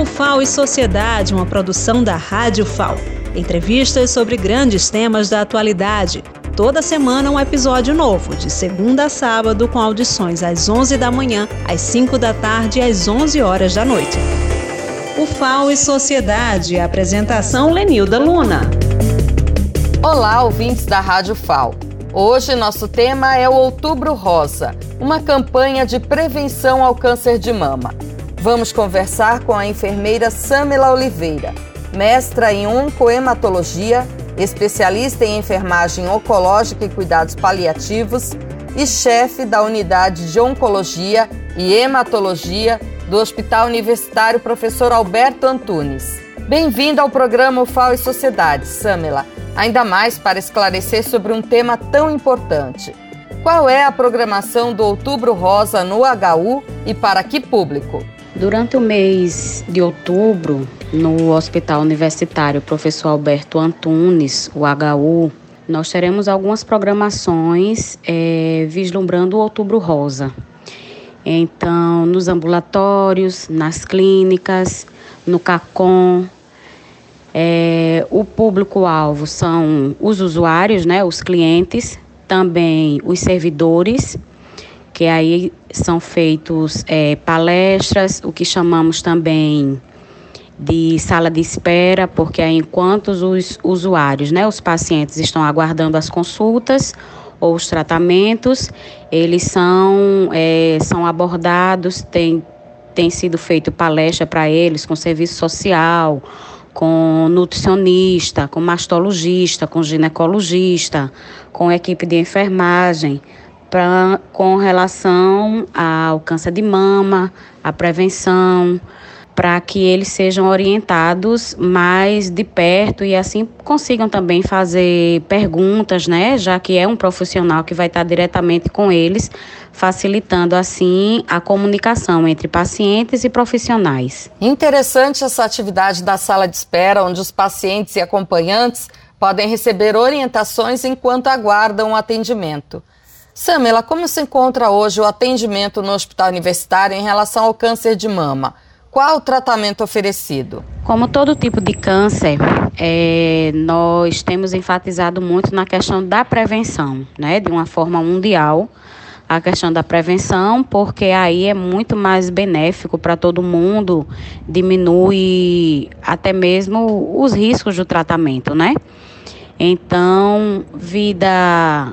O FAO e Sociedade, uma produção da Rádio FAO. Entrevistas sobre grandes temas da atualidade. Toda semana um episódio novo, de segunda a sábado, com audições às 11 da manhã, às 5 da tarde e às 11 horas da noite. O FAO e Sociedade, apresentação Lenilda Luna. Olá, ouvintes da Rádio FAO. Hoje nosso tema é o Outubro Rosa, uma campanha de prevenção ao câncer de mama. Vamos conversar com a enfermeira Samela Oliveira, mestra em oncohematologia, especialista em enfermagem oncológica e cuidados paliativos e chefe da unidade de oncologia e hematologia do Hospital Universitário Professor Alberto Antunes. Bem-vindo ao programa UFAO e Sociedade, Samela, ainda mais para esclarecer sobre um tema tão importante. Qual é a programação do Outubro Rosa no HU e para que público? Durante o mês de outubro, no Hospital Universitário Professor Alberto Antunes, o HU, nós teremos algumas programações é, vislumbrando o Outubro Rosa. Então, nos ambulatórios, nas clínicas, no CACOM, é, o público-alvo são os usuários, né, os clientes, também os servidores que aí são feitos é, palestras, o que chamamos também de sala de espera, porque aí enquanto os usuários, né, os pacientes estão aguardando as consultas ou os tratamentos, eles são, é, são abordados, tem, tem sido feito palestra para eles com serviço social, com nutricionista, com mastologista, com ginecologista, com equipe de enfermagem, pra, com relação ao câncer de mama, a prevenção, para que eles sejam orientados mais de perto e assim consigam também fazer perguntas, né? Já que é um profissional que vai estar diretamente com eles, facilitando assim a comunicação entre pacientes e profissionais. Interessante essa atividade da sala de espera, onde os pacientes e acompanhantes podem receber orientações enquanto aguardam o atendimento. Samela, como se encontra hoje o atendimento no hospital universitário em relação ao câncer de mama? Qual o tratamento oferecido? Como todo tipo de câncer, é, nós temos enfatizado muito na questão da prevenção, né, de uma forma mundial, a questão da prevenção, porque aí é muito mais benéfico para todo mundo, diminui até mesmo os riscos do tratamento, né? Então, vida,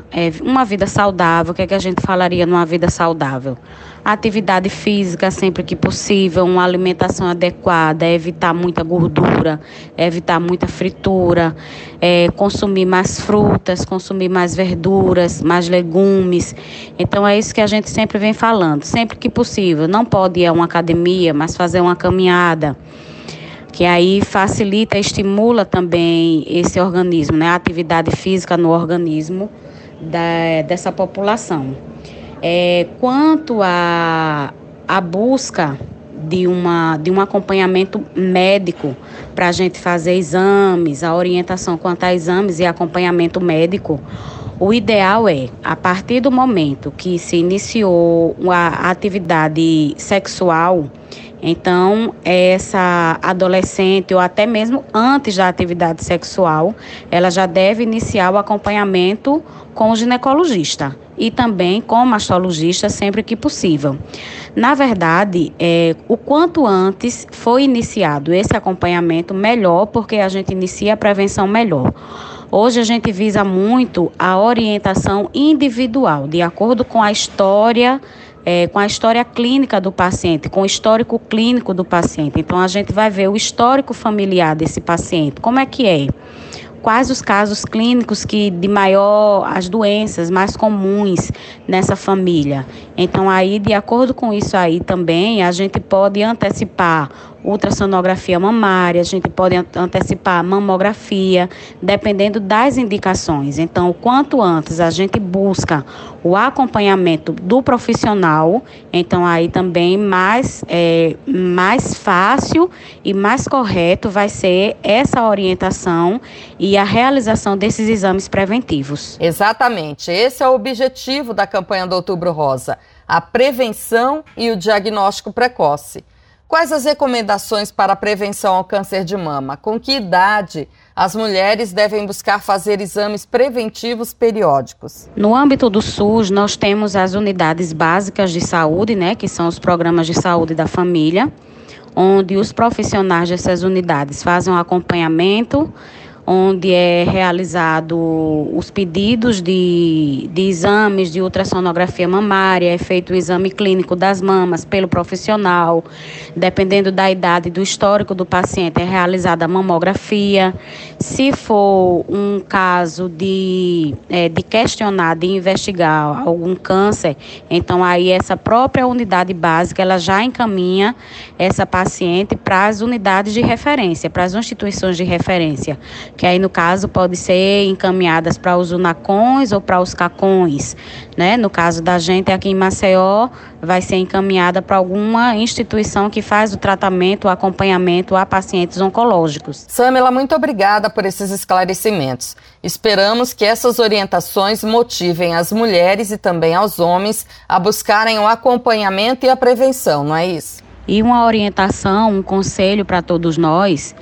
é, uma vida saudável, o que, é que a gente falaria numa vida saudável? Atividade física sempre que possível, uma alimentação adequada, evitar muita gordura, evitar muita fritura, é, consumir mais frutas, consumir mais verduras, mais legumes. Então, é isso que a gente sempre vem falando. Sempre que possível, não pode ir a uma academia, mas fazer uma caminhada que aí facilita, estimula também esse organismo, né, a atividade física no organismo da, dessa população. É, quanto à a, a busca de, uma, de um acompanhamento médico para a gente fazer exames, a orientação quanto a exames e acompanhamento médico, o ideal é, a partir do momento que se iniciou a atividade sexual, então, essa adolescente ou até mesmo antes da atividade sexual, ela já deve iniciar o acompanhamento com o ginecologista e também com o mastologista sempre que possível. Na verdade, é, o quanto antes foi iniciado esse acompanhamento, melhor, porque a gente inicia a prevenção melhor. Hoje a gente visa muito a orientação individual, de acordo com a história é, com a história clínica do paciente, com o histórico clínico do paciente. Então, a gente vai ver o histórico familiar desse paciente, como é que é. Quais os casos clínicos que de maior, as doenças mais comuns nessa família. Então, aí, de acordo com isso aí também, a gente pode antecipar ultrassonografia mamária, a gente pode antecipar mamografia, dependendo das indicações. Então, quanto antes a gente busca o acompanhamento do profissional, então aí também mais, é, mais fácil e mais correto vai ser essa orientação e a realização desses exames preventivos. Exatamente, esse é o objetivo da campanha do Outubro Rosa, a prevenção e o diagnóstico precoce. Quais as recomendações para a prevenção ao câncer de mama? Com que idade as mulheres devem buscar fazer exames preventivos periódicos? No âmbito do SUS, nós temos as unidades básicas de saúde, né, que são os programas de saúde da família, onde os profissionais dessas unidades fazem um acompanhamento onde é realizado os pedidos de, de exames de ultrassonografia mamária, é feito o exame clínico das mamas pelo profissional, dependendo da idade do histórico do paciente, é realizada a mamografia. Se for um caso de, é, de questionar, de investigar algum câncer, então aí essa própria unidade básica, ela já encaminha essa paciente para as unidades de referência, para as instituições de referência, que aí no caso pode ser encaminhadas para os UNACONs ou para os CACONs, né? No caso da gente aqui em Maceió, vai ser encaminhada para alguma instituição que faz o tratamento, o acompanhamento a pacientes oncológicos. Samela, muito obrigada por esses esclarecimentos. Esperamos que essas orientações motivem as mulheres e também aos homens a buscarem o acompanhamento e a prevenção, não é isso? E uma orientação, um conselho para todos nós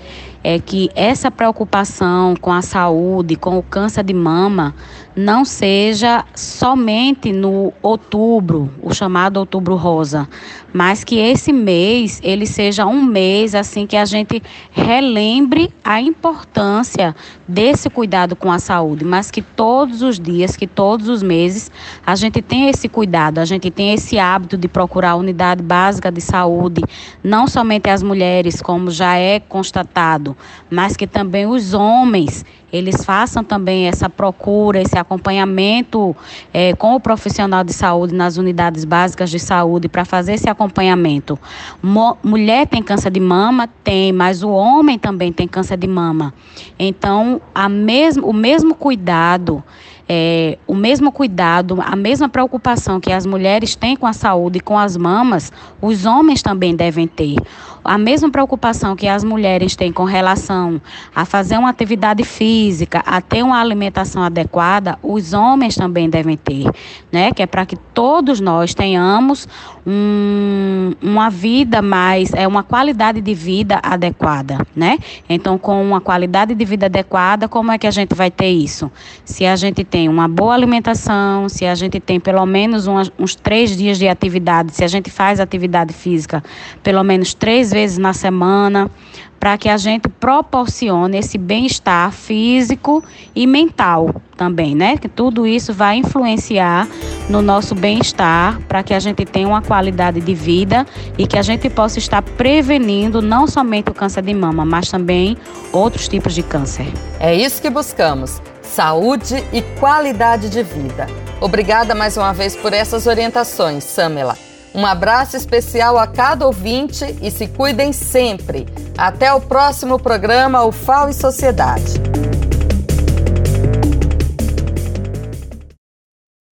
é que essa preocupação com a saúde, com o câncer de mama, não seja somente no outubro, o chamado outubro rosa, mas que esse mês ele seja um mês assim que a gente relembre a importância desse cuidado com a saúde, mas que todos os dias, que todos os meses a gente tenha esse cuidado, a gente tenha esse hábito de procurar a unidade básica de saúde, não somente as mulheres, como já é constatado, mas que também os homens eles façam também essa procura, esse acompanhamento é, com o profissional de saúde nas unidades básicas de saúde para fazer esse acompanhamento. Mo mulher tem câncer de mama? Tem, mas o homem também tem câncer de mama. Então, a mesmo, o mesmo cuidado é, o mesmo cuidado, a mesma preocupação que as mulheres têm com a saúde e com as mamas, os homens também devem ter. A mesma preocupação que as mulheres têm com relação a fazer uma atividade física, a ter uma alimentação adequada, os homens também devem ter, né? Que é para que todos nós tenhamos um, uma vida mais, é uma qualidade de vida adequada, né? Então, com uma qualidade de vida adequada, como é que a gente vai ter isso? Se a gente tem uma boa alimentação, se a gente tem pelo menos uns três dias de atividade, se a gente faz atividade física pelo menos três vezes na semana, para que a gente proporcione esse bem-estar físico e mental também, né? Que tudo isso vai influenciar no nosso bem-estar para que a gente tenha uma qualidade de vida e que a gente possa estar prevenindo não somente o câncer de mama, mas também outros tipos de câncer. É isso que buscamos saúde e qualidade de vida. Obrigada mais uma vez por essas orientações, Samela. Um abraço especial a cada ouvinte e se cuidem sempre. Até o próximo programa UFAO e Sociedade.